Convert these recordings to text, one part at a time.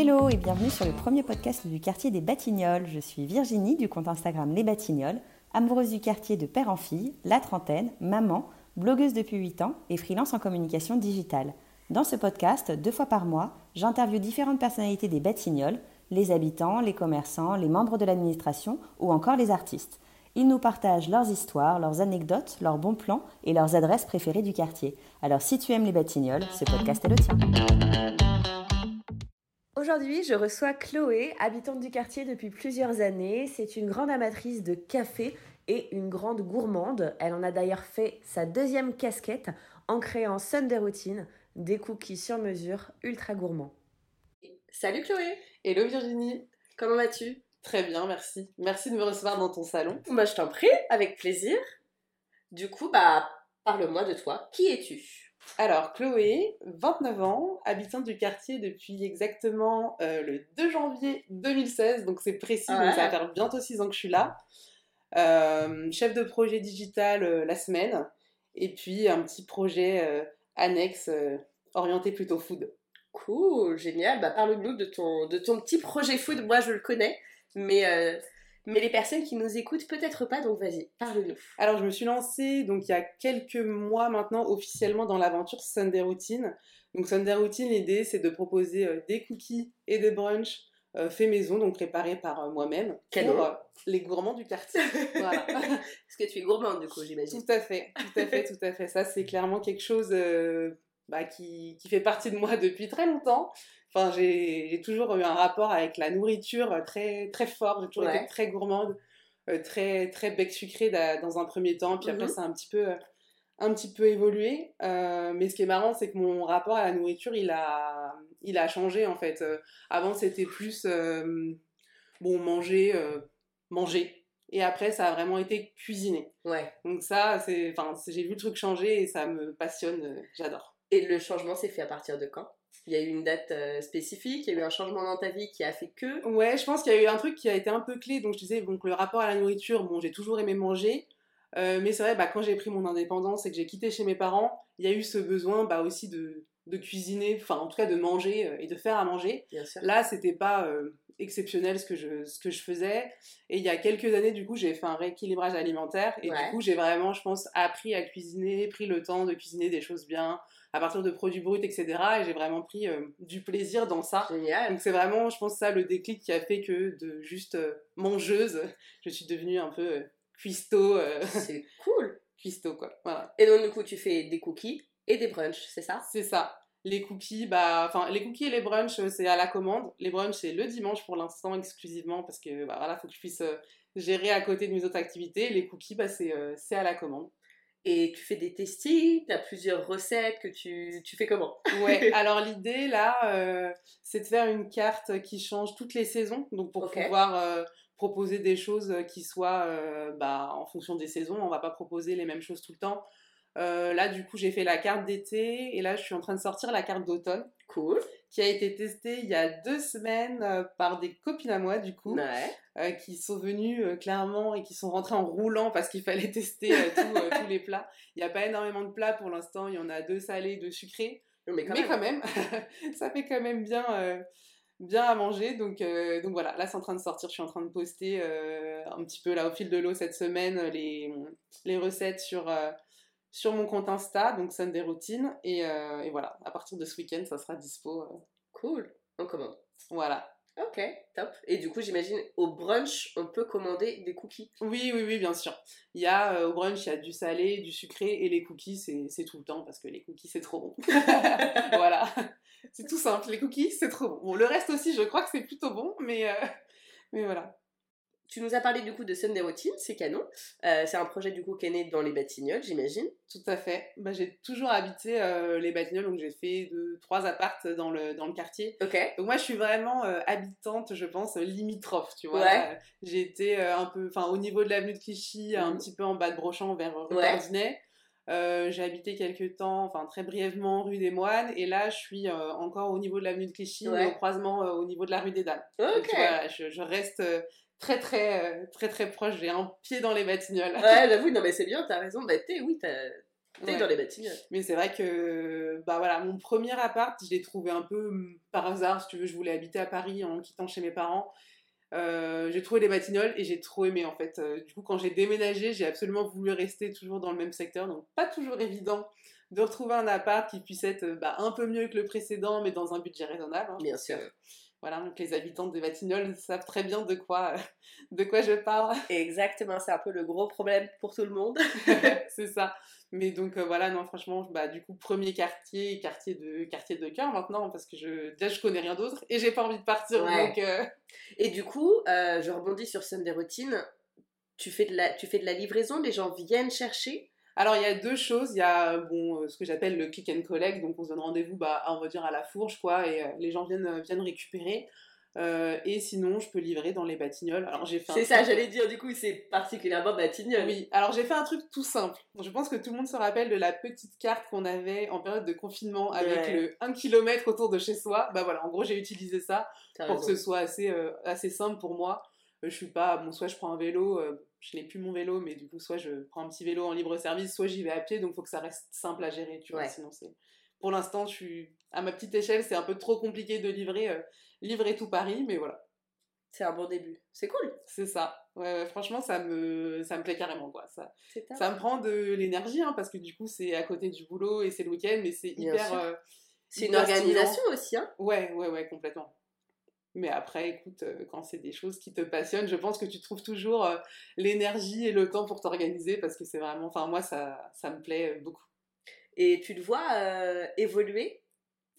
Hello et bienvenue sur le premier podcast du quartier des Batignolles. Je suis Virginie du compte Instagram Les Batignolles, amoureuse du quartier de père en fille, la trentaine, maman, blogueuse depuis 8 ans et freelance en communication digitale. Dans ce podcast, deux fois par mois, j'interviewe différentes personnalités des Batignolles, les habitants, les commerçants, les membres de l'administration ou encore les artistes. Ils nous partagent leurs histoires, leurs anecdotes, leurs bons plans et leurs adresses préférées du quartier. Alors si tu aimes les Batignolles, ce podcast est le tien. Aujourd'hui, je reçois Chloé, habitante du quartier depuis plusieurs années. C'est une grande amatrice de café et une grande gourmande. Elle en a d'ailleurs fait sa deuxième casquette en créant Sunday Routine, des cookies sur mesure ultra gourmands. Salut Chloé Hello Virginie Comment vas-tu? Très bien, merci. Merci de me recevoir dans ton salon. Bah, je t'en prie, avec plaisir. Du coup, bah, parle-moi de toi. Qui es-tu? Alors, Chloé, 29 ans, habitante du quartier depuis exactement euh, le 2 janvier 2016, donc c'est précis, donc ça va faire bientôt 6 ans que je suis là. Euh, chef de projet digital euh, la semaine, et puis un petit projet annexe orienté plutôt food. Cool, génial. Bah, parle-nous de ton, de ton petit projet food. Moi, je le connais. Mais, euh, mais les personnes qui nous écoutent, peut-être pas, donc vas-y, parle-nous. Alors, je me suis lancée donc, il y a quelques mois maintenant officiellement dans l'aventure Sunday Routine. Donc, Sunday Routine, l'idée, c'est de proposer euh, des cookies et des brunchs euh, faits maison, donc préparés par moi-même. Pour les gourmands du quartier. voilà. Parce que tu es gourmande, du coup, j'imagine. Tout à fait, tout à fait, tout à fait. Ça, c'est clairement quelque chose bah, qui, qui, fait partie de moi depuis très longtemps. Enfin, j'ai toujours eu un rapport avec la nourriture euh, très, très fort. J'ai toujours été très gourmande, euh, très, très bec sucré dans un premier temps. Puis après, mhm. ça a un petit peu, un petit peu évolué. Euh, mais ce qui est marrant, c'est que mon rapport à la nourriture, il a, il a changé en fait. avant, c'était plus bon, manger, manger. Et après, ça a vraiment été cuisiner. Ouais. Donc ça, c'est, enfin, j'ai vu le truc changer et ça me passionne. J'adore. Et le changement s'est fait à partir de quand? Il y a eu une date euh, spécifique, il y a eu un changement dans ta vie qui a fait que. Ouais, je pense qu'il y a eu un truc qui a été un peu clé. Donc, je disais, donc, le rapport à la nourriture, bon, j'ai toujours aimé manger. Euh, mais c'est vrai, bah, quand j'ai pris mon indépendance et que j'ai quitté chez mes parents, il y a eu ce besoin bah, aussi de, de cuisiner, enfin en tout cas de manger euh, et de faire à manger. Bien sûr. Là, c'était pas exceptionnel ce que, je, ce que je faisais. Et il y a quelques années, du coup, j'ai fait un rééquilibrage alimentaire. Et du coup, j'ai vraiment, je pense, appris à cuisiner, pris le temps de cuisiner des choses bien, à partir de produits bruts, etc. Et j'ai vraiment pris euh, du plaisir dans ça. Génial. Donc c'est vraiment, je pense, ça le déclic qui a fait que de juste euh, mangeuse, je suis devenue un peu euh, cuistot. c'est cool. Cuistot, quoi. Voilà. Et donc, du coup, tu fais des cookies et des brunchs, c'est ça? C'est ça. Les cookies, bah, enfin, les cookies et les brunchs, c'est à la commande. Les brunchs, c'est le dimanche pour l'instant exclusivement parce que, bah, voilà, faut que je puisse gérer à côté de mes autres activités. Les cookies, bah, c'est à la commande et tu fais des testings, tu as plusieurs recettes que tu, tu fais comment? Ouais, alors l'idée là, euh, c'est de faire une carte qui change toutes les saisons, donc pour pouvoir euh, proposer des choses qui soient euh, bah, en fonction des saisons, on va pas proposer les mêmes choses tout le temps. là, du coup, j'ai fait la carte d'été et là, je suis en train de sortir la carte d'automne. Cool qui a été testé il y a deux semaines euh, par des copines à moi, du coup, euh, qui sont venues euh, clairement et qui sont rentrées en roulant parce qu'il fallait tester tous les plats. Il n'y a pas énormément de plats pour l'instant, il y en a deux salés, deux sucrés. Mais quand même, ça fait quand même bien, bien à manger. Donc, donc voilà, là c'est en train de sortir, je suis en train de poster un petit peu là au fil de l'eau cette semaine les, les recettes sur sur mon compte Insta, donc Sunday Routine. Et, euh, et voilà, à partir de ce week-end, ça sera dispo. Euh. Cool, on commande. Voilà. Ok, top. Et du coup, j'imagine au brunch, on peut commander des cookies. Oui, oui, oui, bien sûr. Il y a euh, au brunch, il y a du salé, du sucré et les cookies, c'est tout le temps parce que les cookies, c'est trop bon. voilà. C'est tout simple. Les cookies, c'est trop bon. Bon, le reste aussi, je crois que c'est plutôt bon, mais, mais voilà. Tu nous as parlé du coup de Sunday Routine, c'est canon. Euh, c'est un projet du coup qui est né dans les Batignolles, j'imagine. Tout à fait. Bah, j'ai toujours habité euh, les Batignolles, donc j'ai fait deux, trois appartes dans le, dans le quartier. Ok. Donc moi je suis vraiment euh, habitante, je pense, limitrophe, tu vois. Ouais. j'ai été un peu, enfin au niveau de l'avenue de Clichy, un mhm. petit peu en bas de Brochant vers rue ouais. j'ai habité quelques temps, enfin très brièvement, rue des Moines, et là je suis encore au niveau de l'avenue de Clichy, au croisement au niveau de la rue des Dames. Ok. je, je, reste très très euh, très très proche. J'ai un pied dans les Batignolles. Ouais, j'avoue, non mais c'est bien, t'as raison. Bah t'es, oui, T'es dans les Batignolles. Mais c'est vrai que, bah voilà, mon premier appart, je l'ai trouvé un peu hum, par hasard, si tu veux, je voulais habiter à Paris en quittant chez mes parents. Euh, j'ai trouvé les Batignolles et j'ai trop aimé en fait. Euh, du coup, quand j'ai déménagé, j'ai absolument voulu rester toujours dans le même secteur, donc pas toujours évident de retrouver un appart qui puisse être bah, un peu mieux que le précédent, mais dans un budget raisonnable. Hein, Bien sûr. voilà, donc les habitants des Batignolles savent très bien de quoi, de quoi je parle. Exactement, c'est un peu le gros problème pour tout le monde. c'est ça. Mais donc euh, voilà, non, franchement, bah, du coup, premier quartier, quartier de, quartier de cœur maintenant, parce que je, déjà, je connais rien d'autre et j'ai pas envie de partir. Donc, euh, Et du coup, euh, je rebondis sur Sunday Routine. Tu fais, de la, tu fais de la livraison, les gens viennent chercher? Alors il y a deux choses, il y a bon, ce que j'appelle le click and collect, donc on se donne rendez-vous bah, on va dire à la fourche quoi, et les gens viennent, viennent récupérer. Euh, et sinon, je peux livrer dans les Batignolles. Alors j'ai fait. C'est ça, j'allais dire. Du coup, c'est particulièrement Batignolles. Oui. Alors j'ai fait un truc tout simple. Je pense que tout le monde se rappelle de la petite carte qu'on avait en période de confinement avec le 1 km autour de chez soi. Bah voilà, en gros, j'ai utilisé ça pour que ce soit assez euh, assez simple pour moi. Euh, je suis pas bon, soit je prends un vélo. Je n'ai plus mon vélo, mais du coup, soit je prends un petit vélo en libre service, soit j'y vais à pied. Donc, il faut que ça reste simple à gérer, tu vois. Sinon, c'est pour l'instant, je suis à ma petite échelle, c'est un peu trop compliqué de livrer, euh, livrer tout Paris, mais voilà. C'est un bon début. C'est cool. C'est ça. Ouais, franchement, ça me, ça me plaît carrément, quoi. Ça, ça me prend de l'énergie, hein, parce que du coup, c'est à côté du boulot et c'est le week-end, mais c'est hyper. Euh, c'est une organisation aussi, hein. Ouais, ouais, ouais, complètement. Mais après, écoute, euh, quand c'est des choses qui te passionnent, je pense que tu trouves toujours l'énergie et le temps pour t'organiser parce que c'est vraiment. Enfin, moi, ça, ça me plaît beaucoup. Et tu te vois euh, évoluer?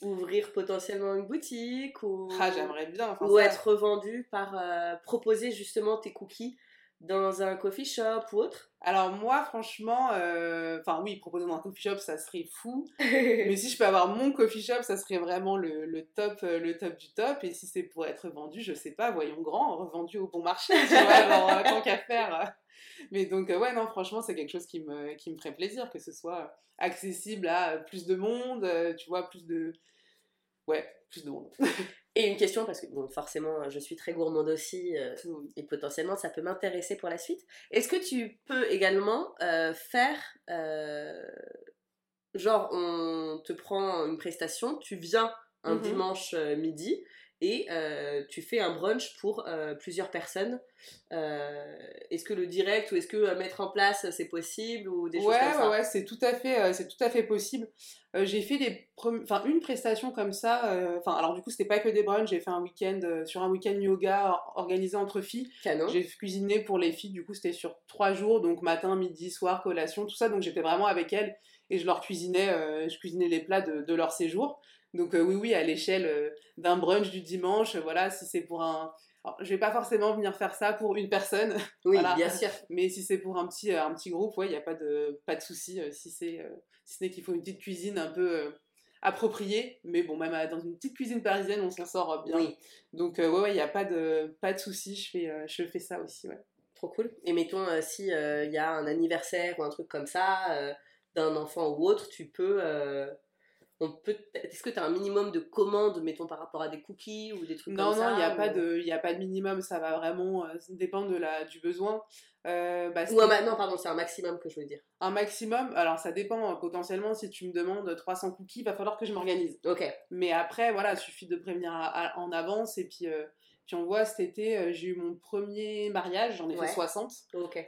Ouvrir potentiellement une boutique ou, ah, j'aimerais bien. ou être revendu par euh, proposer justement tes cookies dans un coffee shop ou autre Alors moi franchement, euh, enfin oui, proposer dans un coffee shop ça serait fou, mais si je peux avoir mon coffee shop ça serait vraiment le, le top, le top du top, et si c'est pour être vendu, je sais pas, voyons grand, revendu au bon marché, tu vois, alors tant qu'à faire. Mais donc ouais non franchement c'est quelque chose qui me, qui me ferait plaisir, que ce soit accessible à plus de monde, euh, tu vois, plus de... Ouais, plus de monde. et une question, parce que bon, forcément, je suis très gourmande aussi, euh, et potentiellement, ça peut m'intéresser pour la suite. Est-ce que tu peux également euh, faire... genre, on te prend une prestation, tu viens un mmh dimanche midi, et euh, tu fais un brunch pour euh, plusieurs personnes. Euh, est-ce que le direct ou est-ce que mettre en place c'est possible ou des choses comme ça Ouais, ouais, c'est tout à fait, c'est tout à fait possible. j'ai fait des, enfin une prestation comme ça. Enfin, alors du coup c'était pas que des brunchs. J'ai fait un week-end sur un week-end yoga organisé entre filles. J'ai cuisiné pour les filles. Du coup c'était sur trois jours, donc matin, midi, soir, collation, tout ça. Donc j'étais vraiment avec elles et je leur cuisinais, je cuisinais les plats de, de leur séjour. Donc euh, oui, oui, à l'échelle euh, d'un brunch du dimanche, voilà, si c'est pour un... Alors, je vais pas forcément venir faire ça pour une personne, oui, bien sûr. Mais si c'est pour un petit, euh, un petit groupe, ouais, il n'y a pas de, pas de souci. si c'est, si ce n'est qu'il faut une petite cuisine un peu appropriée, mais bon, même dans une petite cuisine parisienne, on s'en sort bien. Oui. Donc ouais, ouais, il n'y a pas de, pas de souci. Je fais, je fais ça aussi, ouais. Trop cool. Et mettons, si il y a un anniversaire ou un truc comme ça d'un enfant ou autre, tu peux peut est-ce que tu as un minimum de commandes mettons par rapport à des cookies ou des trucs comme ça non non il n'y a pas de il a pas de minimum ça va vraiment euh, dépendre de la du besoin. Euh, bah, ou un, non pardon c'est un maximum que je veux dire. Un maximum alors ça dépend potentiellement si tu me demandes 300 cookies il va falloir que je m'organise. Ok. Mais après voilà il suffit de prévenir en avance et puis euh, puis on voit cet été, euh, j'ai eu mon premier mariage, j'en ai fait 60.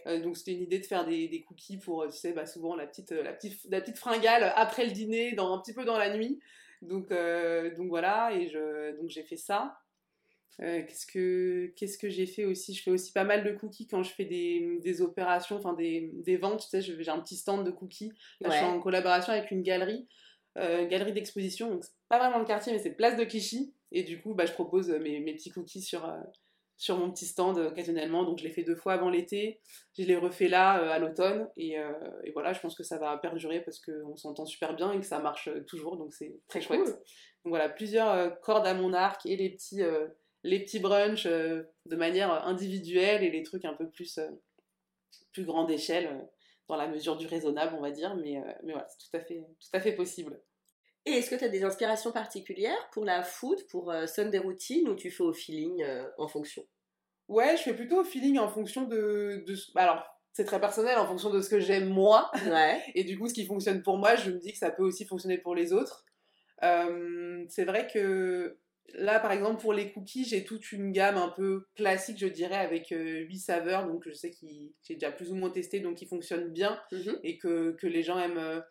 Euh, donc c'était une idée de faire des, des, cookies pour, euh, tu sais, bah, souvent la petite, la, petite, la petite fringale après le dîner, dans, un petit peu dans la nuit. Donc, donc voilà, et je, donc j'ai fait ça. qu'est-ce que qu'est-ce que j'ai fait aussi? Je fais aussi pas mal de cookies quand je fais des, des opérations, enfin des, des, ventes. Tu sais, j'ai un petit stand de cookies. Là, je suis en collaboration avec une galerie, galerie d'exposition. Donc c'est pas vraiment le quartier, mais c'est Place de Clichy. Et du coup, bah, je propose mes, mes petits cookies sur, euh, sur mon petit stand euh, occasionnellement. Donc je l'ai fait deux fois avant l'été, je l'ai refait là euh, à l'automne. Et, et, voilà, je pense que ça va perdurer parce qu'on s'entend super bien et que ça marche toujours. Donc c'est très chouette. Donc voilà, plusieurs cordes à mon arc et les petits, les petits brunchs de manière individuelle et les trucs un peu plus, plus grande échelle dans la mesure du raisonnable, on va dire. Mais, mais voilà, c'est tout, à fait, tout à fait possible. Et est-ce que tu as des inspirations particulières pour la food, pour euh, Sunday Routine, ou tu fais au feeling euh, en fonction? Ouais, je fais plutôt au feeling en fonction de. de... Alors, c'est très personnel en fonction de ce que j'aime moi. Ouais. Et du coup, ce qui fonctionne pour moi, je me dis que ça peut aussi fonctionner pour les autres. Euh, c'est vrai que là, par exemple, pour les cookies, j'ai toute une gamme un peu classique, je dirais, avec euh, 8 saveurs. Donc, je sais que j'ai déjà plus ou moins testé, donc ils fonctionnent bien Mhm. et que, que les gens aiment, euh,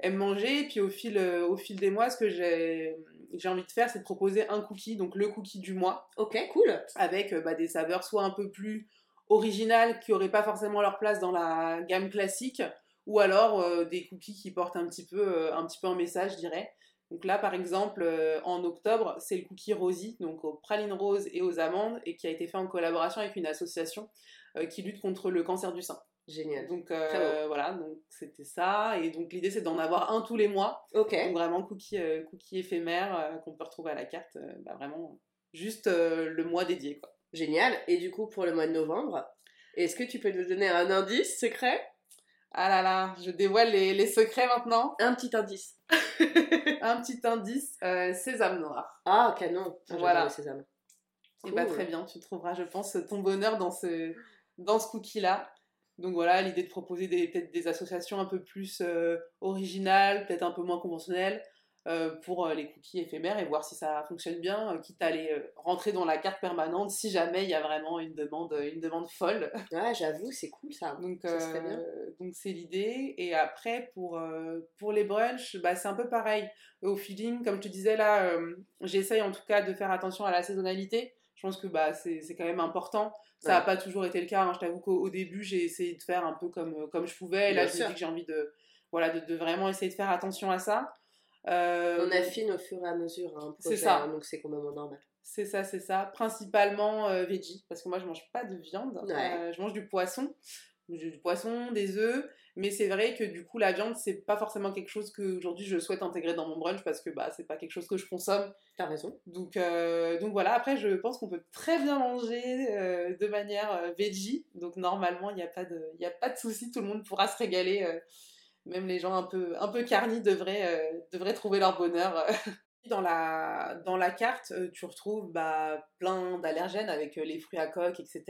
aiment manger. Et puis, au fil, euh, au fil des mois, ce que j'ai j'ai envie de faire, c'est de proposer un cookie, donc le cookie du mois Ok, cool. avec euh, bah, des saveurs soit un peu plus originales qui n'auraient pas forcément leur place dans la gamme classique, ou alors euh, des cookies qui portent un petit peu, un, petit peu un message, je dirais. Donc là, par exemple, en octobre, c'est le cookie Rosie, donc aux pralines roses et aux amandes, et qui a été fait en collaboration avec une association qui lutte contre le cancer du sein. Génial. Donc euh, voilà, donc c'était ça, et donc l'idée c'est d'en avoir un tous les mois, Ok. donc vraiment cookie, euh, cookie éphémère euh, qu'on peut retrouver à la carte, euh, bah, vraiment juste le mois dédié quoi. Génial. Et du coup, pour le mois de novembre, est-ce que tu peux nous donner un indice secret? Ah là là, je dévoile les, les secrets maintenant. Un petit indice. Un petit indice, sésame noir. Ah, canon. Ah, Voilà. le sésame. Et bah Cool. très bien, tu trouveras, je pense, ton bonheur dans ce, dans ce cookie-là. Donc voilà, l'idée de proposer des- peut-être des associations un peu plus euh, originales, peut-être un peu moins conventionnelles, euh, pour euh, les cookies éphémères et voir si ça fonctionne bien, quitte à aller euh, rentrer dans la carte permanente si jamais il y a vraiment une demande, une demande folle. Ouais, j'avoue, c'est cool ça. Donc, Ça serait bien. donc c'est l'idée. Et après, pour, pour les brunchs, bah, c'est un peu pareil. Au feeling, comme je te disais là, j'essaye en tout cas de faire attention à la saisonnalité. Je pense que bah, c'est quand même important. Ça n'a Ouais. pas toujours été le cas. hein. Je t'avoue qu'au au début, j'ai essayé de faire un peu comme, euh, comme je pouvais. Et là, je me dis que j'ai envie de, voilà, de, de vraiment essayer de faire attention à ça. Euh, On affine au fur et à mesure un C'est projet, ça. hein, donc c'est complètement normal. C'est ça, c'est ça. Principalement euh, veggie, parce que moi je mange pas de viande. Ouais. Euh, je mange du poisson, du du poisson, des œufs. Mais c'est vrai que du coup la viande c'est pas forcément quelque chose que aujourd'hui je souhaite intégrer dans mon brunch parce que bah c'est pas quelque chose que je consomme. T'as raison. Donc euh, donc voilà. Après je pense qu'on peut très bien manger euh, de manière euh, veggie. Donc normalement il n'y a pas de il y a pas de souci, tout le monde pourra se régaler. euh, même les gens un peu un peu carnis devraient devraient trouver leur bonheur. dans la, dans la carte, tu retrouves bah, plein d'allergènes avec les fruits à coque, etc.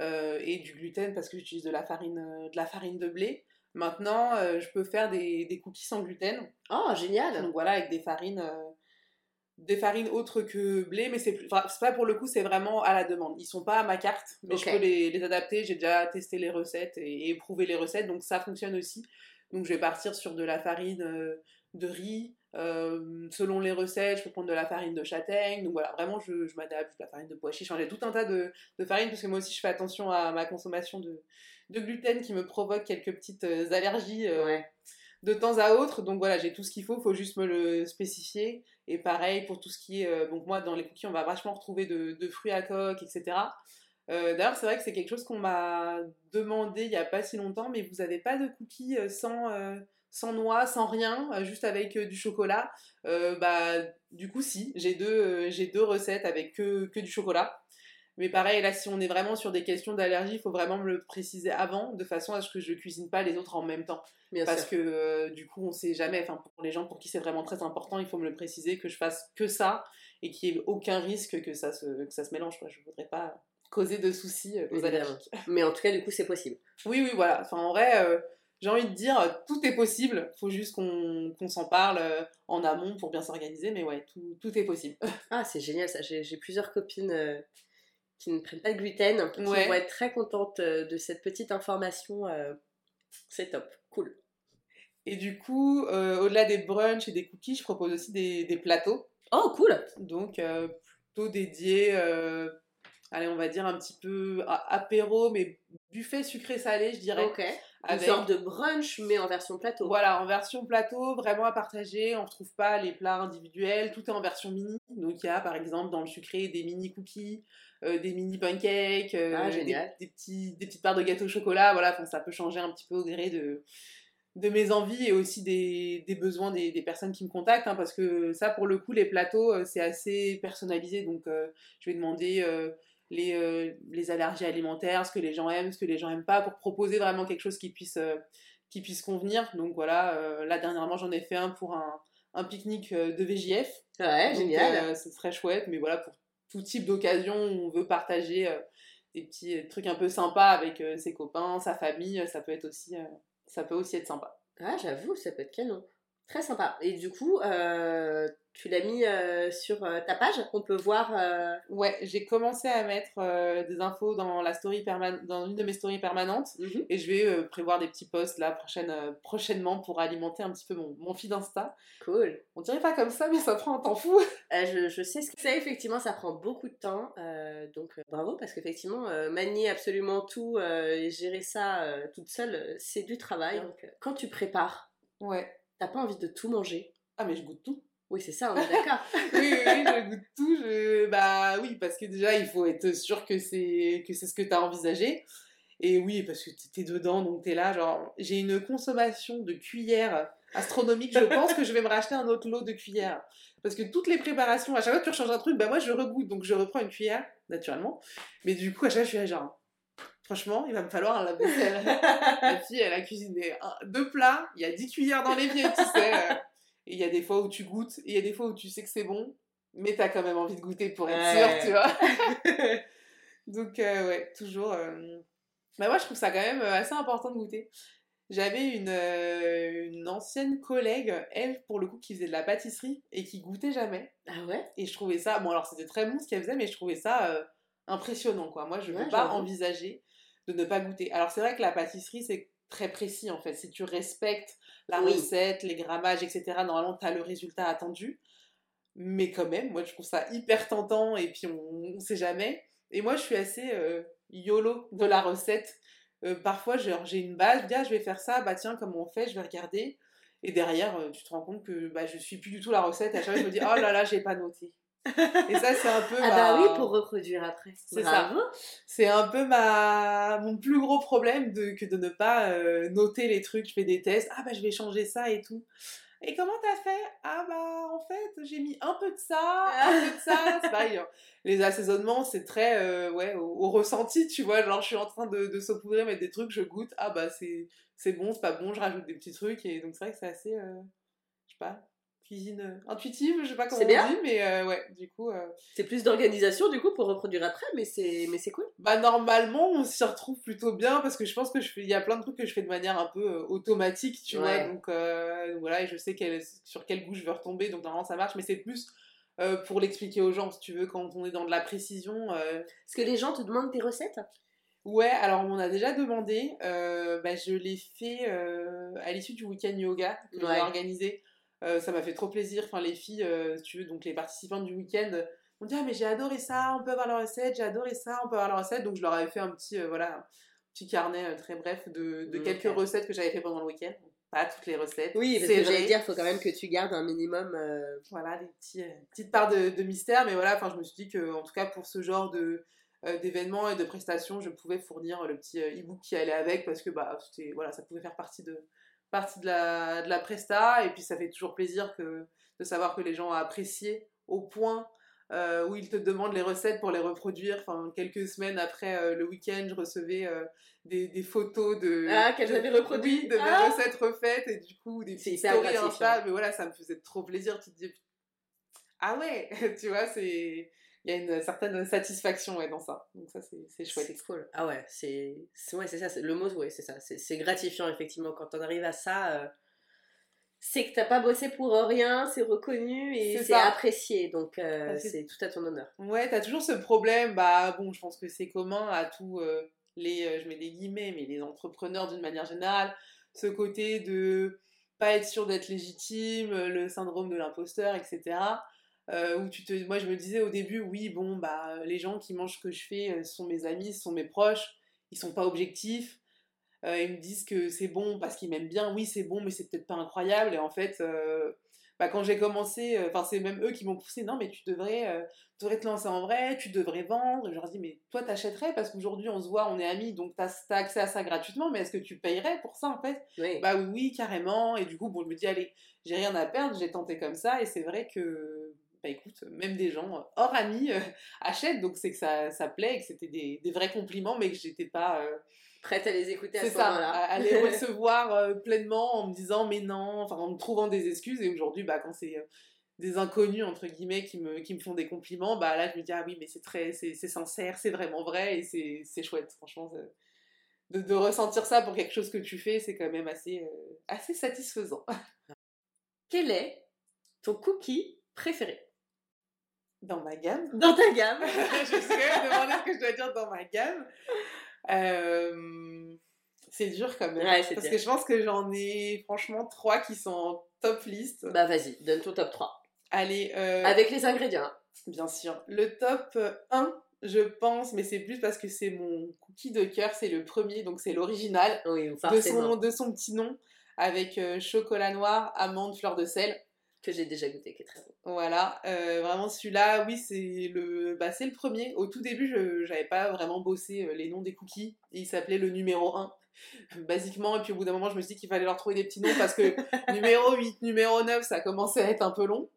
Euh, et du gluten parce que j'utilise de la farine euh, de la farine de blé. Maintenant, euh, je peux faire des, des cookies sans gluten. Oh, génial. Donc voilà, avec des farines, des farines autres que blé, mais c'est pas pour le coup, c'est vraiment à la demande. Ils sont pas à ma carte, mais je peux les, les adapter. J'ai déjà testé les recettes et, et éprouvé les recettes, donc ça fonctionne aussi. Donc je vais partir sur de la farine euh, de riz. Euh, selon les recettes, je peux prendre de la farine de châtaigne. Donc voilà, vraiment, je, je m'adapte. La farine de pois chiche. J'ai tout un tas de, de farines parce que moi aussi, je fais attention à ma consommation de, de gluten qui me provoque quelques petites euh, allergies. euh, Ouais. de temps à autre. Donc voilà, j'ai tout ce qu'il faut, faut juste me le spécifier. Et pareil pour tout ce qui est. euh, donc moi, dans les cookies, on va vachement retrouver de, de fruits à coque, etc. Euh, D'ailleurs, c'est vrai que c'est quelque chose qu'on m'a demandé il n'y a pas si longtemps, mais vous n'avez pas de cookies sans, euh, sans noix, sans rien, euh, juste avec euh, du chocolat Euh, Bah, du coup, si, j'ai deux, j'ai deux recettes avec que, que du chocolat. Mais pareil, là, si on est vraiment sur des questions d'allergie, il faut vraiment me le préciser avant, de façon à ce que je cuisine pas les autres en même temps. Bien Parce sûr. que euh, du coup, on sait jamais, enfin pour les gens pour qui c'est vraiment très important, il faut me le préciser que je fasse que ça et qu'il n'y ait aucun risque que ça se, que ça se mélange. Quoi. Je voudrais pas causer de soucis aux Évidemment. allergiques. Mais en tout cas, du coup, c'est possible. Oui, oui, voilà. Enfin, en vrai, euh, j'ai envie de dire, euh, tout est possible. faut juste qu'on s'en parle euh, en amont pour bien s'organiser. Mais ouais, tout, tout est possible. Ah, c'est génial ça. J'ai plusieurs copines euh, qui ne prennent pas de gluten, qui Ouais. vont être très contentes de cette petite information. euh, C'est top. Cool. Et du coup, euh, au-delà des brunchs et des cookies, je propose aussi des, des plateaux. Oh, cool. donc plutôt dédié, euh, allez, on va dire un petit peu apéro, mais buffet sucré-salé, je dirais. Une sorte de brunch, mais en version plateau. Voilà, en version plateau, vraiment à partager. On ne retrouve pas les plats individuels, tout est en version mini. Donc il y a par exemple dans le sucré des mini cookies, euh, des mini pancakes, euh, Ah, des, des petits, des petites parts de gâteau au chocolat. Voilà, enfin, ça peut changer un petit peu au gré de, de mes envies et aussi des, des besoins des, des personnes qui me contactent. hein, parce que ça, pour le coup, les plateaux, euh, c'est assez personnalisé. Donc euh, je vais demander. euh, les, euh, les allergies alimentaires, ce que les gens aiment, ce que les gens aiment pas, pour proposer vraiment quelque chose qui puisse, euh, qui puisse convenir. Donc voilà, euh, là dernièrement j'en ai fait un pour un, un pique-nique de VJF. Ouais, Donc, génial. euh, ce serait chouette, mais voilà, pour tout type d'occasion où on veut partager des petits trucs un peu sympas avec ses copains, sa famille, ça peut être aussi, ça peut aussi être sympa. Ah, j'avoue, ça peut être canon. Très sympa. Et du coup, euh, tu l'as mis euh, sur euh, ta page On peut voir. Ouais, j'ai commencé à mettre des infos dans la story dans une de mes stories permanentes mhm. et je vais prévoir des petits posts là prochaine, prochainement pour alimenter un petit peu mon, mon feed Insta. Cool. On dirait pas comme ça, mais ça prend un temps fou. je, je, sais ce que c'est. Effectivement, ça prend beaucoup de temps. donc bravo parce qu'effectivement, manier absolument tout et gérer ça toute seule, c'est du travail. Donc, quand tu prépares. Ouais T'as pas envie de tout manger Ah, mais je goûte tout. Oui, c'est ça, on est d'accord. oui, oui, oui, je goûte tout. Je... Bah oui, parce que déjà, il faut être sûr que c'est que c'est ce que tu as envisagé. Et oui, parce que t'es dedans, donc t'es là. Genre, j'ai une consommation de cuillères astronomique. Je pense que je vais me racheter un autre lot de cuillères. Parce que toutes les préparations, à chaque fois que tu rechanges un truc, bah moi je regoute, donc je reprends une cuillère, naturellement. Mais du coup, à chaque fois, je suis là, genre, Franchement, il va me falloir un lave-vaisselle. La fille, elle a cuisiné deux plats, il y a 10 cuillères dans l'évier, tu sais. Euh. et il y a des fois où tu goûtes, et il y a des fois où tu sais que c'est bon, mais t'as quand même envie de goûter pour être sûr, tu vois. Donc, euh, ouais, toujours. Euh, bah, moi, je trouve ça quand même assez important de goûter. J'avais une, une ancienne collègue, elle, pour le coup, qui faisait de la pâtisserie et qui goûtait jamais. Ah ouais? Et je trouvais ça. Bon, alors c'était très bon ce qu'elle faisait, mais je trouvais ça impressionnant, quoi. Moi, je ne veux pas envisager de ne pas goûter. Alors c'est vrai que la pâtisserie, c'est très précis en fait. Si tu respectes la recette, les grammages, etc., normalement, tu as le résultat attendu. Mais quand même, moi, je trouve ça hyper tentant et puis on ne sait jamais. Et moi, je suis assez euh, YOLO de la recette. Euh, parfois, j'ai une base, je dis, ah, je vais faire ça, bah tiens, comment on fait, je vais regarder. Et derrière, euh, tu te rends compte que bah, je suis plus du tout la recette. À chaque fois, je me dis, oh là là, j'ai pas noté. Et ça, c'est un peu. Ah bah, oui, pour reproduire après. C'est ça. C'est un peu ma... mon plus gros problème de... que de ne pas euh, noter les trucs. Je fais des tests. Ah bah, je vais changer ça et tout. Et comment t'as fait? Ah bah, en fait, j'ai mis un peu de ça, un peu de ça. C'est pareil. Hein. Les assaisonnements, c'est très euh, ouais, au, ressenti, tu vois. Genre, je suis en train de, de saupoudrer, mettre des trucs, je goûte. Ah bah, c'est bon, c'est pas bon, je rajoute des petits trucs. Et donc, c'est vrai que c'est assez. Euh, je sais pas cuisine euh, intuitive, je sais pas comment on bien. dit, mais euh, ouais, du coup. Euh, c'est plus d'organisation du coup pour reproduire après, mais c'est mais c'est cool. Bah normalement on s'y retrouve plutôt bien parce que je pense que je fais, il y a plein de trucs que je fais de manière un peu automatique, tu vois, donc, voilà et je sais sur quel goût je veux retomber, donc normalement ça marche, mais c'est plus pour l'expliquer aux gens si tu veux quand on est dans de la précision. Est-ce que les gens te demandent tes recettes? Ouais, alors on a déjà demandé. bah, je l'ai fait à l'issue du week-end yoga que j'ai organisé. Euh, ça m'a fait trop plaisir. Enfin, les filles, euh, tu veux, donc les participants du week-end m'ont dit Ah, mais j'ai adoré ça, on peut avoir la recette, j'ai adoré ça, on peut avoir la recette. Donc je leur avais fait un petit, euh, voilà, petit carnet très bref de, de quelques recettes que j'avais fait pendant le week-end. Pas toutes les recettes. Oui, parce que j'allais dire, il faut quand même que tu gardes un minimum. Voilà, des petits, petites parts de, de, mystère. Mais voilà, enfin, je me suis dit que, en tout cas, pour ce genre de d'événements et de prestations, je pouvais fournir le petit e-book qui allait avec parce que bah, voilà, ça pouvait faire partie de, partie de la, de la presta et puis ça fait toujours plaisir que, de savoir que les gens ont apprécié au point euh, où ils te demandent les recettes pour les reproduire. Enfin, quelques semaines après euh, le week-end, je recevais euh, des, des, photos de. Ah, qu'elles avaient reproduit De mes ah recettes refaites et du coup, des petites stories Insta. Mais voilà, ça me faisait trop plaisir. Tu te dis, ah ouais, tu vois, c'est il y a une certaine satisfaction dans ça. Donc ça, c'est chouette. C'est cool. Ah ouais, c'est ouais, ça. Le mot, ouais, c'est ça. C'est gratifiant, effectivement. Quand on arrive à ça, euh, c'est que t'as pas bossé pour rien, c'est reconnu et c'est apprécié. Donc euh, c'est tout à ton honneur. Ouais, t'as toujours ce problème. Bah bon, je pense que c'est commun à tous euh, les, je mets des guillemets, mais les entrepreneurs d'une manière générale. Ce côté de pas être sûr d'être légitime, le syndrome de l'imposteur, etc. Euh, où tu te, moi je me disais au début, oui, bon, bah, les gens qui mangent ce que je fais euh, sont mes amis, sont mes proches, ils sont pas objectifs. Euh, ils me disent que c'est bon parce qu'ils m'aiment bien, oui, c'est bon, mais c'est peut-être pas incroyable. Et en fait, bah, quand j'ai commencé, enfin, c'est même eux qui m'ont poussé, non, mais tu devrais, devrais te lancer en vrai, tu devrais vendre. Et je leur dis, mais toi, t'achèterais parce qu'aujourd'hui, on se voit, on est amis, donc t'as as accès à ça gratuitement, mais est-ce que tu payerais pour ça, en fait? Bah oui, oui, carrément. Et du coup, bon, je me dis, allez, j'ai rien à perdre, j'ai tenté comme ça, et c'est vrai que bah écoute, même des gens hors amis euh, achètent, donc c'est que ça, ça plaît et que c'était des, des, vrais compliments, mais que j'étais pas euh, prête à les écouter à ce moment-là. À, les recevoir euh, pleinement en me disant mais non, enfin en me trouvant des excuses. Et aujourd'hui, bah, quand c'est des inconnus entre guillemets qui me, qui me font des compliments, bah là je me dis ah oui mais c'est très c'est sincère, c'est vraiment vrai et c'est chouette franchement de, de, ressentir ça pour quelque chose que tu fais c'est quand même assez euh, assez satisfaisant. Quel est ton cookie préféré? Dans ma gamme. Dans ta gamme. je sais demander ce que je dois dire dans ma gamme. Euh, c'est dur quand même. parce que je pense que j'en ai franchement trois qui sont en top list. Bah vas-y, donne ton top 3. Allez. Euh, Avec les ingrédients. Hein. Bien sûr. Le top 1, je pense, mais c'est plus parce que c'est mon cookie de cœur, c'est le premier, donc c'est l'original. Oui, de son, de son petit nom, avec euh, chocolat noir, amande, fleur de sel. Que j'ai déjà goûté, qui est très bon. Voilà, euh, vraiment celui-là, oui, c'est le, bah, le premier. Au tout début, je n'avais pas vraiment bossé les noms des cookies. Il s'appelait le numéro 1 basiquement. Et puis au bout d'un moment, je me suis dit qu'il fallait leur trouver des petits noms parce que numéro 8, numéro 9, ça commençait à être un peu long.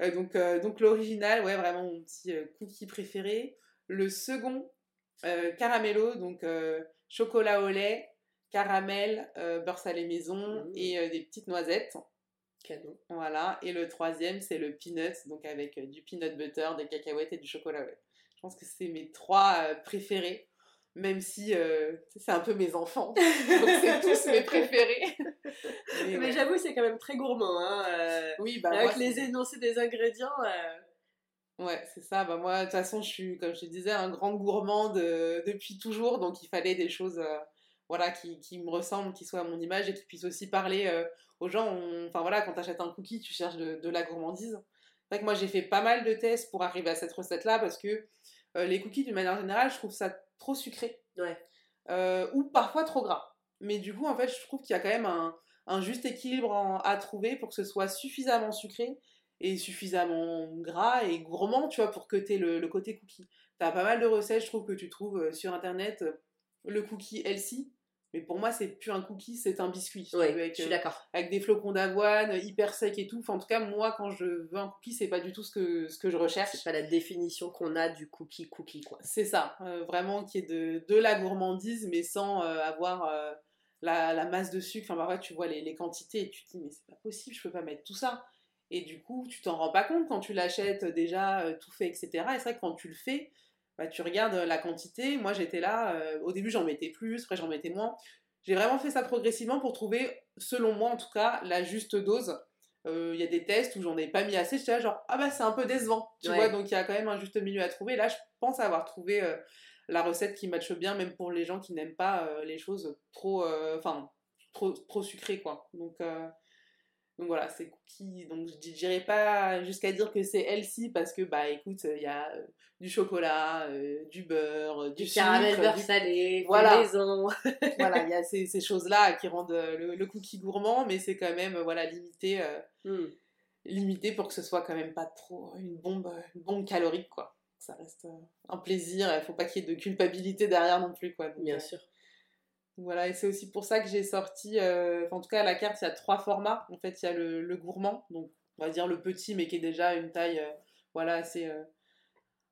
Euh, donc euh, donc l'original, ouais, vraiment mon petit euh, cookie préféré. Le second, caramello, donc chocolat au lait, caramel, beurre salé maison mmh. et des petites noisettes. Cadeau. Voilà. Et le troisième, c'est le peanut, donc avec du peanut butter, des cacahuètes et du chocolat. Je pense que c'est mes trois préférés même si euh, c'est un peu mes enfants. Donc c'est tous mes préférés. Mais, j'avoue, c'est quand même très gourmand. Hein, euh, oui, bah, avec les énoncés des ingrédients. Euh. Ouais, c'est ça. Bah, moi, de toute façon, je suis, comme je te disais, un grand gourmand depuis toujours. Donc il fallait des choses voilà, qui, qui, me ressemblent, qui soient à mon image et qui puissent aussi parler aux gens. Enfin voilà, quand tu achètes un cookie, tu cherches de, de la gourmandise. C'est vrai que moi, j'ai fait pas mal de tests pour arriver à cette recette-là parce que les cookies, d'une manière générale, je trouve ça trop sucré. Ouais. Euh, ou parfois trop gras. Mais du coup, en fait, je trouve qu'il y a quand même un, juste équilibre à trouver pour que ce soit suffisamment sucré et suffisamment gras et gourmand, tu vois, pour que tu aies le, côté cookie. Tu as pas mal de recettes, je trouve, que tu trouves euh, sur Internet. Le cookie healthy, mais pour moi, c'est plus un cookie, c'est un biscuit. avec, je suis euh, d'accord. Avec des flocons d'avoine, hyper sec et tout. en tout cas, moi, quand je veux un cookie, c'est pas du tout ce que, ce que je recherche. C'est pas la définition qu'on a du cookie cookie, quoi. C'est ça. Euh, vraiment, qui est de, de, la gourmandise, mais sans euh, avoir la, la, masse de sucre. Enfin, parfois, tu vois les, les, quantités et tu te dis, mais c'est pas possible, je peux pas mettre tout ça. Et du coup, tu t'en rends pas compte quand tu l'achètes déjà tout fait, etc. Et c'est vrai que quand tu le fais, bah, tu regardes la quantité. Moi, j'étais là, euh, au début, j'en mettais plus, après, j'en mettais moins. J'ai vraiment fait ça progressivement pour trouver, selon moi en tout cas, la juste dose. Euh, il y a des tests où j'en ai pas mis assez, j'étais là genre, ah bah c'est un peu décevant, tu vois, donc il y a quand même un juste milieu à trouver. Là, je pense avoir trouvé euh, la recette qui matche bien, même pour les gens qui n'aiment pas les choses trop, enfin, trop, trop sucrées, quoi. Donc, donc voilà, c'est cookies. Donc je dirais pas jusqu'à dire que c'est healthy parce que bah écoute, il y a euh, du chocolat, euh, du beurre, euh, du, du caramel beurre salé, voilà. maison. voilà, il y a ces, ces choses-là qui rendent le, cookie gourmand, mais c'est quand même voilà limité, hmm. limité pour que ce soit quand même pas trop une bombe, une bombe calorique quoi. Ça reste un plaisir, il faut pas qu'il y ait de culpabilité derrière non plus quoi. Bien sûr. Voilà, et c'est aussi pour ça que j'ai sorti, euh, en tout cas la carte, il y a trois formats. En fait, il y a le, gourmand, donc on va dire le petit, mais qui est déjà une taille euh, voilà, assez, euh,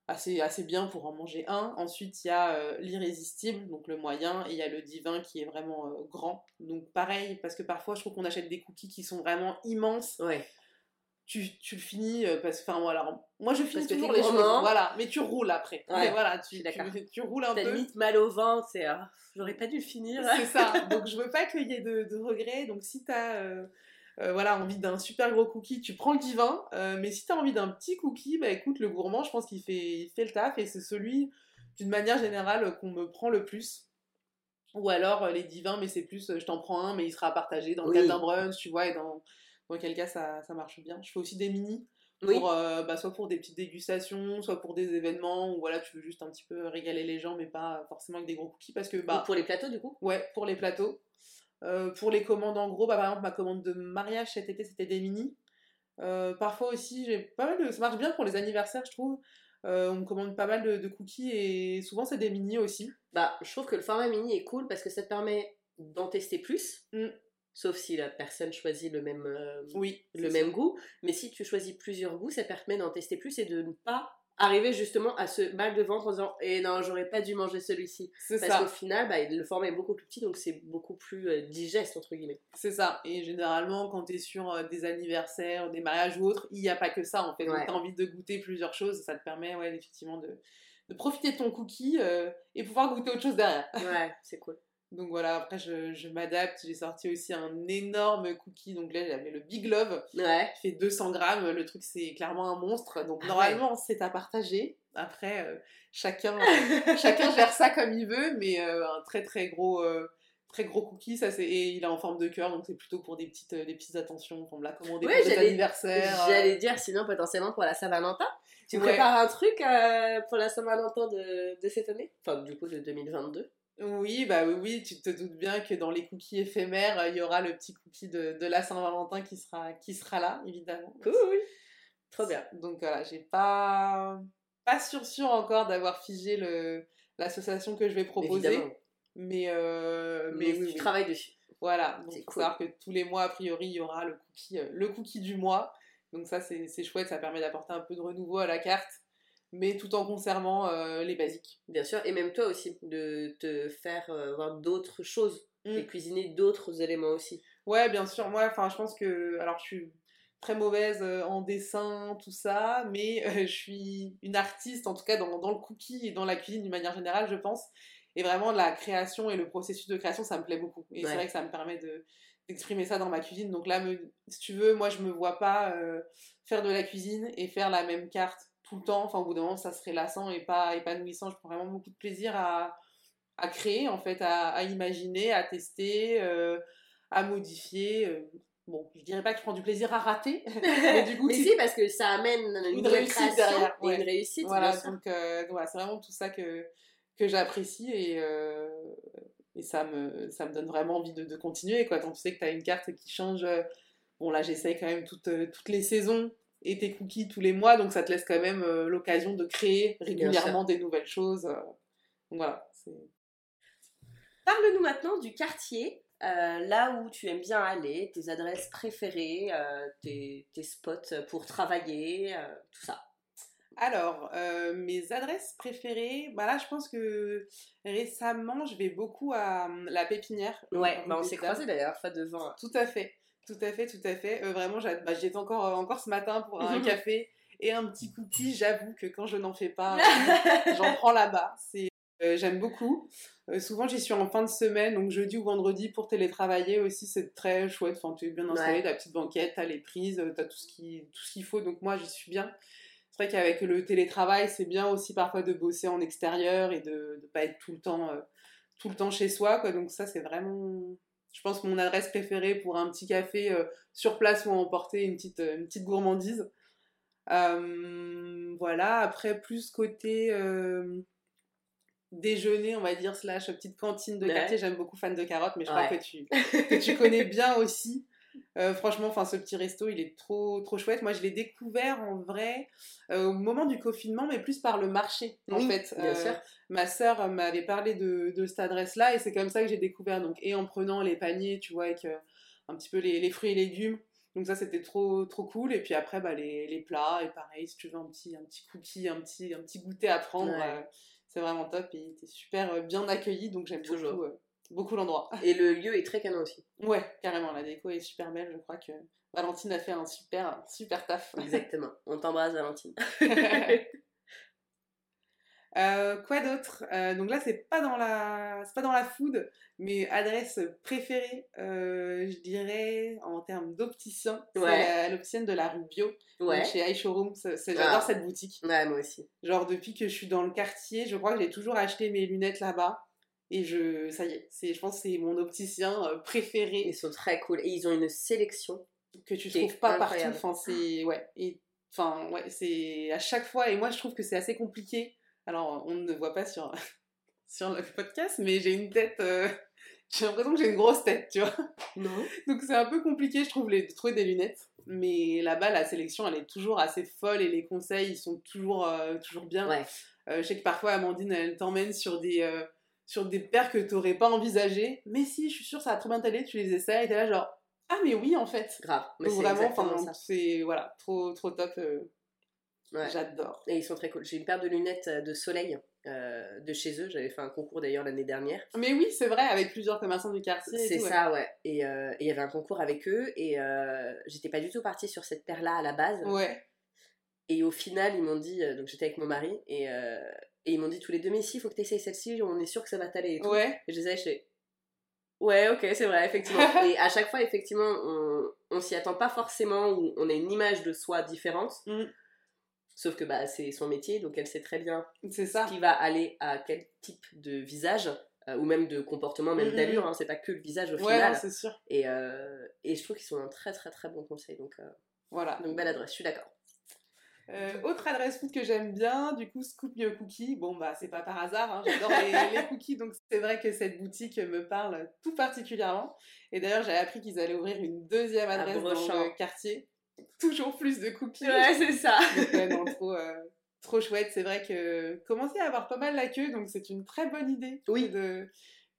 assez, assez bien pour en manger un. Ensuite, il y a l'irrésistible, donc le moyen, et il y a le divin qui est vraiment grand. Donc pareil, parce que parfois je trouve qu'on achète des cookies qui sont vraiment immenses. Tu, tu le finis euh, parce que enfin voilà moi je finis toujours les choses voilà mais tu roules après. Voilà tu, tu, tu, roules un peu. limite mal au ventre c'est ah, j'aurais pas dû le finir. C'est ça. Donc je veux pas qu'il y ait de, de regrets. Donc si t'as euh, euh, voilà envie d'un super gros cookie tu prends le divin. Mais si t'as envie d'un petit cookie bah écoute le gourmand je pense qu'il fait il fait le taf et c'est celui d'une manière générale qu'on me prend le plus. Ou alors les divins mais c'est plus je t'en prends un mais il sera partagé dans le cadre d'un brunch tu vois et dans dans quel cas ça, ça, marche bien. Je fais aussi des mini, pour, euh, bah, soit pour des petites dégustations, soit pour des événements où voilà, tu veux juste un petit peu régaler les gens, mais pas forcément avec des gros cookies. Parce que, bah, pour les plateaux, du coup? Ouais, pour les plateaux. Euh, pour les commandes en gros, bah, par exemple, ma commande de mariage cet été, c'était des mini. Euh, parfois aussi, j'ai pas mal de. Ça marche bien pour les anniversaires, je trouve. on me commande pas mal de, cookies et souvent c'est des mini aussi. Bah, je trouve que le format mini est cool parce que ça te permet d'en tester plus. Mm. Sauf si la personne choisit le même, oui, le même goût. Mais si tu choisis plusieurs goûts, ça permet d'en tester plus et de ne pas arriver justement à ce mal de ventre en disant et eh non j'aurais pas dû manger celui-ci parce qu'au final bah, le format est beaucoup plus petit donc c'est beaucoup plus euh, digeste entre guillemets. C'est ça. Et généralement quand tu es sur euh, des anniversaires des mariages ou autres il n'y a pas que ça en fait. Ouais. tu as envie de goûter plusieurs choses. Ça te permet ouais effectivement de, de profiter de ton cookie euh, et pouvoir goûter autre chose derrière. Ouais c'est cool donc voilà, après je, je m'adapte. J'ai sorti aussi un énorme cookie. Donc là, j'avais le Big Love. Ouais. Qui fait 200 grammes. Le truc, c'est clairement un monstre. Donc ah normalement, c'est à partager. Après, euh, chacun, chacun gère ça comme il veut. Mais euh, un très très gros. Euh, très gros cookie, ça c'est et il est en forme de cœur, donc c'est plutôt pour des petites, des petites attentions. On me l'a commandé pour des anniversaires. J'allais dire, sinon potentiellement pour la Saint-Valentin. Tu prépares un truc pour la Saint-Valentin de, de cette année? Enfin, du coup, de 2022 oui, bah oui, oui, tu te doutes bien que dans les cookies éphémères, il y aura le petit cookie de, de la Saint-Valentin qui sera, qui sera là, évidemment. Cool. Trop bien. Donc voilà, j'ai pas, pas sûr sûr encore d'avoir figé le, l'association que je vais proposer. Mais, euh, mais, oui, tu travailles dessus. Voilà, donc il faut savoir que tous les mois, a priori, il y aura le cookie, euh, le cookie du mois. Donc ça, c'est, c'est chouette, ça permet d'apporter un peu de renouveau à la carte mais tout en conservant euh, les basiques. Bien sûr, et même toi aussi, de te faire euh, voir d'autres choses mm. et cuisiner d'autres éléments aussi. Ouais, bien sûr, moi, enfin, je pense que, alors je suis très mauvaise euh, en dessin, tout ça, mais je suis une artiste, en tout cas dans, dans, le cookie et dans la cuisine d'une manière générale, je pense. Et vraiment, la création et le processus de création, ça me plaît beaucoup. Et c'est vrai que ça me permet de d'exprimer ça dans ma cuisine. Donc là, me, si tu veux, moi, je me vois pas faire de la cuisine et faire la même carte tout le temps. Enfin, au bout d'un moment, ça serait lassant et pas épanouissant. Je prends vraiment beaucoup de plaisir à, à créer, en fait, à, à imaginer, à tester, euh, à modifier. Euh. Bon, je dirais pas que je prends du plaisir à rater, mais du coup, mais si, parce que ça amène une, une réussite derrière, et une réussite. Voilà, donc euh, voilà, c'est vraiment tout ça que que j'apprécie et et ça me ça me donne vraiment envie de, de continuer quoi. Quand tu sais que tu as une carte qui change, bon là j'essaye quand même toutes toutes les saisons et tes cookies tous les mois, donc ça te laisse quand même euh, l'occasion de créer régulièrement des nouvelles choses. Euh. donc voilà. Parle-nous maintenant du quartier, euh, là où tu aimes bien aller, tes adresses préférées, tes, tes, spots pour travailler, tout ça. Alors, mes adresses préférées, bah là je pense que récemment je vais beaucoup à la pépinière. Ouais, bah on s'est croisés d'ailleurs, fois devant. Tout à fait. Tout à fait, tout à fait. Euh, vraiment, bah, j'y étais encore, euh, encore ce matin pour un café et un petit cookie. J'avoue que quand je n'en fais pas, j'en prends là-bas. Euh, j'aime beaucoup. souvent, j'y suis en fin de semaine, donc jeudi ou vendredi pour télétravailler aussi. C'est très chouette. Enfin, tu es bien installé, ouais. ta petite banquette, t'as les prises, t'as tout ce qui, tout ce qu'il faut. Donc moi, j'y suis bien. C'est vrai qu'avec le télétravail, c'est bien aussi parfois de bosser en extérieur et de ne pas être tout le temps, tout le temps chez soi. Quoi. Donc ça, c'est vraiment je pense, mon adresse préférée pour un petit café euh, sur place ou emporter une petite, euh, une petite gourmandise. Euh, voilà, après, plus côté déjeuner, on va dire, slash petite cantine de quartier, j'aime beaucoup fan de carottes, mais je crois que tu, que tu connais bien aussi. Euh, franchement, enfin, ce petit resto, il est trop, trop chouette. Moi, je l'ai découvert en vrai euh, au moment du confinement, mais plus par le marché, en fait. Euh, ma sœur m'avait parlé de, de cette adresse-là, et c'est comme ça que j'ai découvert. Donc, et en prenant les paniers, tu vois, avec un petit peu les, les, fruits et légumes. Donc ça, c'était trop, trop cool. Et puis après, bah, les, les, plats, et pareil, si tu veux un petit, un petit cookie, un petit, un petit goûter à prendre, c'est vraiment top. Et t'es super bien accueilli, donc j'aime toujours beaucoup l'endroit. Et le lieu est très canon aussi. Ouais, carrément, la déco est super belle. Je crois que Valentine a fait un super, super taf. Exactement. On t'embrasse, Valentine. Euh, quoi d'autre? Euh, Donc là, c'est pas dans la, c'est pas dans la food, mais adresse préférée, euh, je dirais en termes d'opticien, c'est l'opticienne de la rue Bio, ouais. chez iShowroom. J'adore ah. cette boutique. Ouais, moi aussi. Genre depuis que je suis dans le quartier, je crois que j'ai toujours acheté mes lunettes là-bas. Et je, ça y est, c'est, je pense que c'est mon opticien euh, préféré. Ils sont très cool. Et ils ont une sélection que tu trouves pas partout. Enfin, c'est, ouais. Et, enfin, ouais, c'est à chaque fois. Et moi, je trouve que c'est assez compliqué. Alors, on ne voit pas sur, sur le podcast, mais j'ai une tête. Euh, j'ai l'impression que j'ai une grosse tête, tu vois. Non. Donc, c'est un peu compliqué, je trouve, les, de trouver des lunettes. Mais là-bas, la sélection, elle est toujours assez folle et les conseils, ils sont toujours, euh, toujours bien. Ouais. je sais que parfois, Amandine, elle t'emmène sur des sur des paires que tu n'aurais pas envisagées. Mais si, je suis sûre, ça a trop bien t'aller, tu les essaies, et t'es là genre, ah mais oui en fait. Grave. Mais Donc vraiment, c'est voilà, trop, trop top. Euh. J'adore. Et ils sont très cool. J'ai une paire de lunettes de soleil euh, de chez eux. J'avais fait un concours d'ailleurs l'année dernière. Mais oui, c'est vrai, avec plusieurs commerçants du quartier. C'est ça, ouais. Euh, et il y avait un concours avec eux et euh, j'étais pas du tout partie sur cette paire-là à la base. Ouais. Et au final, ils m'ont dit, donc j'étais avec mon mari et, et ils m'ont dit tous les deux, mais si, il faut que tu essayes celle-ci, on est sûr que ça va t'aller. Et, ouais. et je les ai achetés. Ouais, ok, c'est vrai, effectivement. et à chaque fois, effectivement, on, on s'y attend pas forcément, ou on a une image de soi différente. Mm. Sauf que bah, c'est son métier, donc elle sait très bien ça. qui va aller à quel type de visage, euh, ou même de comportement, même d'allure. Hein, c'est pas que le visage au final. c'est sûr. Et, euh, et je trouve qu'ils sont un très très très bon conseil. Donc, euh, voilà. Donc belle adresse, je suis d'accord. Autre adresse food que j'aime bien, du coup Scoop Me Cookie. Bon bah c'est pas par hasard, hein, j'adore les, les, cookies, donc c'est vrai que cette boutique me parle tout particulièrement. Et d'ailleurs j'ai appris qu'ils allaient ouvrir une deuxième adresse dans le quartier toujours plus de cookies. Ouais, c'est ça. non, trop, euh, trop chouette. C'est vrai que commencer à avoir pas mal la queue, donc c'est une très bonne idée oui. de,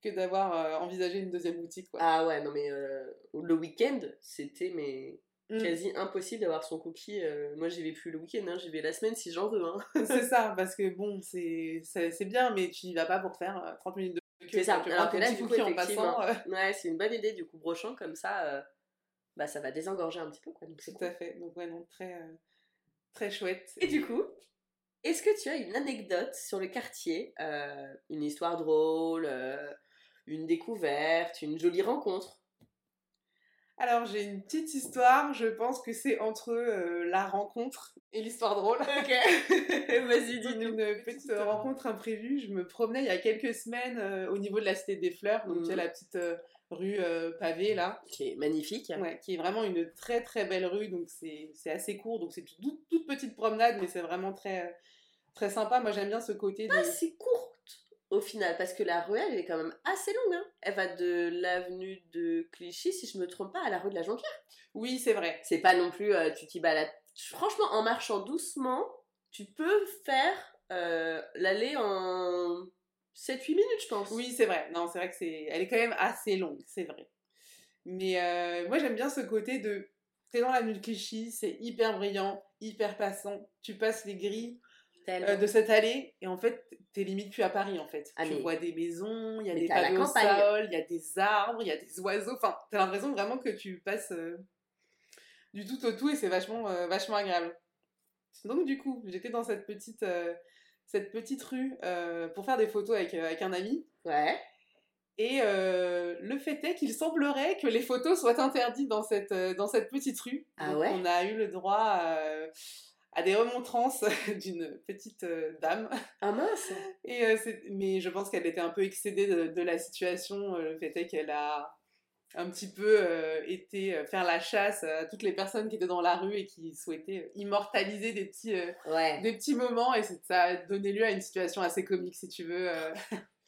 que d'avoir euh, envisagé une deuxième boutique. Quoi. Ah ouais, non mais euh, le week-end, c'était mais mm. quasi impossible d'avoir son cookie. moi, j'y vais plus le week-end, hein, j'y vais la semaine si j'en veux. Hein. c'est ça, parce que bon, c'est bien, mais tu y vas pas pour faire 30 minutes de queue. C'est ça, alors que là, du coup, en passant, ouais, c'est une bonne idée, du coup, brochant comme ça bah, ça va désengorger un petit peu. Quoi, donc Tout à fait. Donc, ouais, non, très, euh, très chouette. Et du coup, est-ce que tu as une anecdote sur le quartier euh, Une histoire drôle, euh, une découverte, une jolie rencontre? Alors j'ai une petite histoire, je pense que c'est entre la rencontre et l'histoire drôle. Ok, vas-y dis-nous. Une petite rencontre imprévue, je me promenais il y a quelques semaines au niveau de la Cité des Fleurs, donc mmh. la petite rue euh, pavée là. Qui est magnifique. Ouais, qui est vraiment une très très belle rue, donc c'est assez court, donc c'est une toute, petite promenade, mais c'est vraiment très, très sympa. Moi j'aime bien ce côté. De... c'est courte au final, parce que la rue elle est quand même assez longue. Hein. Elle va de l'avenue de Clichy, si je me trompe pas, à la rue de la Jonquière. Oui, c'est vrai. C'est pas non plus, euh, tu t'y balades. Franchement, en marchant doucement, tu peux faire euh, l'aller en 7-8 minutes, je pense. Oui, c'est vrai. Non, c'est vrai que c'est. Elle est quand même assez longue, c'est vrai. Mais euh, moi, j'aime bien ce côté de. T'es dans la nuit de Clichy, c'est hyper brillant, hyper passant. Tu passes les grilles euh, de cette allée et en fait, t'es limite plus à Paris en fait. Ah, tu vois des maisons, il y a des pavés au sol, il y a des arbres, il y a des oiseaux. Enfin, t'as l'impression vraiment que tu passes euh, du tout au tout et c'est vachement, vachement agréable. Donc, du coup, j'étais dans cette petite cette petite rue euh, pour faire des photos avec, euh, avec un ami. Ouais. Et euh, le fait est qu'il semblerait que les photos soient interdites dans cette, dans cette petite rue. Ah ouais? On a eu le droit à des remontrances d'une petite dame. Ah mince Et, mais je pense qu'elle était un peu excédée de, de la situation. Le fait est qu'elle a un petit peu euh, été euh, faire la chasse à toutes les personnes qui étaient dans la rue et qui souhaitaient immortaliser des petits, euh, des petits moments et ça a donné lieu à une situation assez comique si tu veux.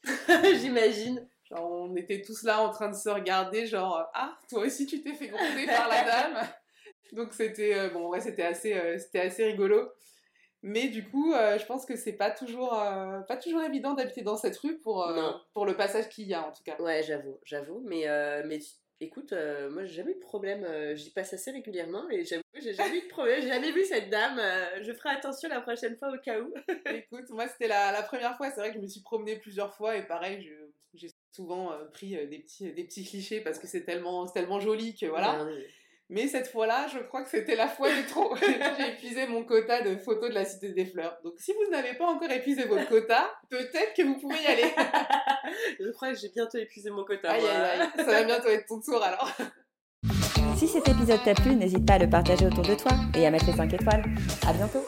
J'imagine. Genre on était tous là en train de se regarder genre ah toi aussi tu t'es fait gronder par la dame. Donc c'était bon ouais c'était assez c'était assez rigolo. Mais du coup, je pense que c'est pas toujours, pas toujours évident d'habiter dans cette rue pour, pour le passage qu'il y a en tout cas. Ouais, j'avoue, j'avoue. Mais, mais écoute, moi j'ai jamais eu de problème. J'y passe assez régulièrement et j'avoue, j'ai jamais eu de problème. J'ai jamais vu cette dame. je ferai attention la prochaine fois au cas où. écoute, moi c'était la, la, première fois. C'est vrai que je me suis promenée plusieurs fois et pareil, j'ai souvent pris des, petits, des petits clichés parce que c'est tellement, tellement joli que voilà. Ben mais cette fois-là, je crois que c'était la fois de trop. J'ai épuisé mon quota de photos de la Cité des Fleurs. Donc si vous n'avez pas encore épuisé votre quota, peut-être que vous pouvez y aller. je crois que j'ai bientôt épuisé mon quota. Aïe, aïe, aïe. Ça va bientôt être ton tour alors. Si cet épisode t'a plu, n'hésite pas à le partager autour de toi et à mettre les 5 étoiles. À bientôt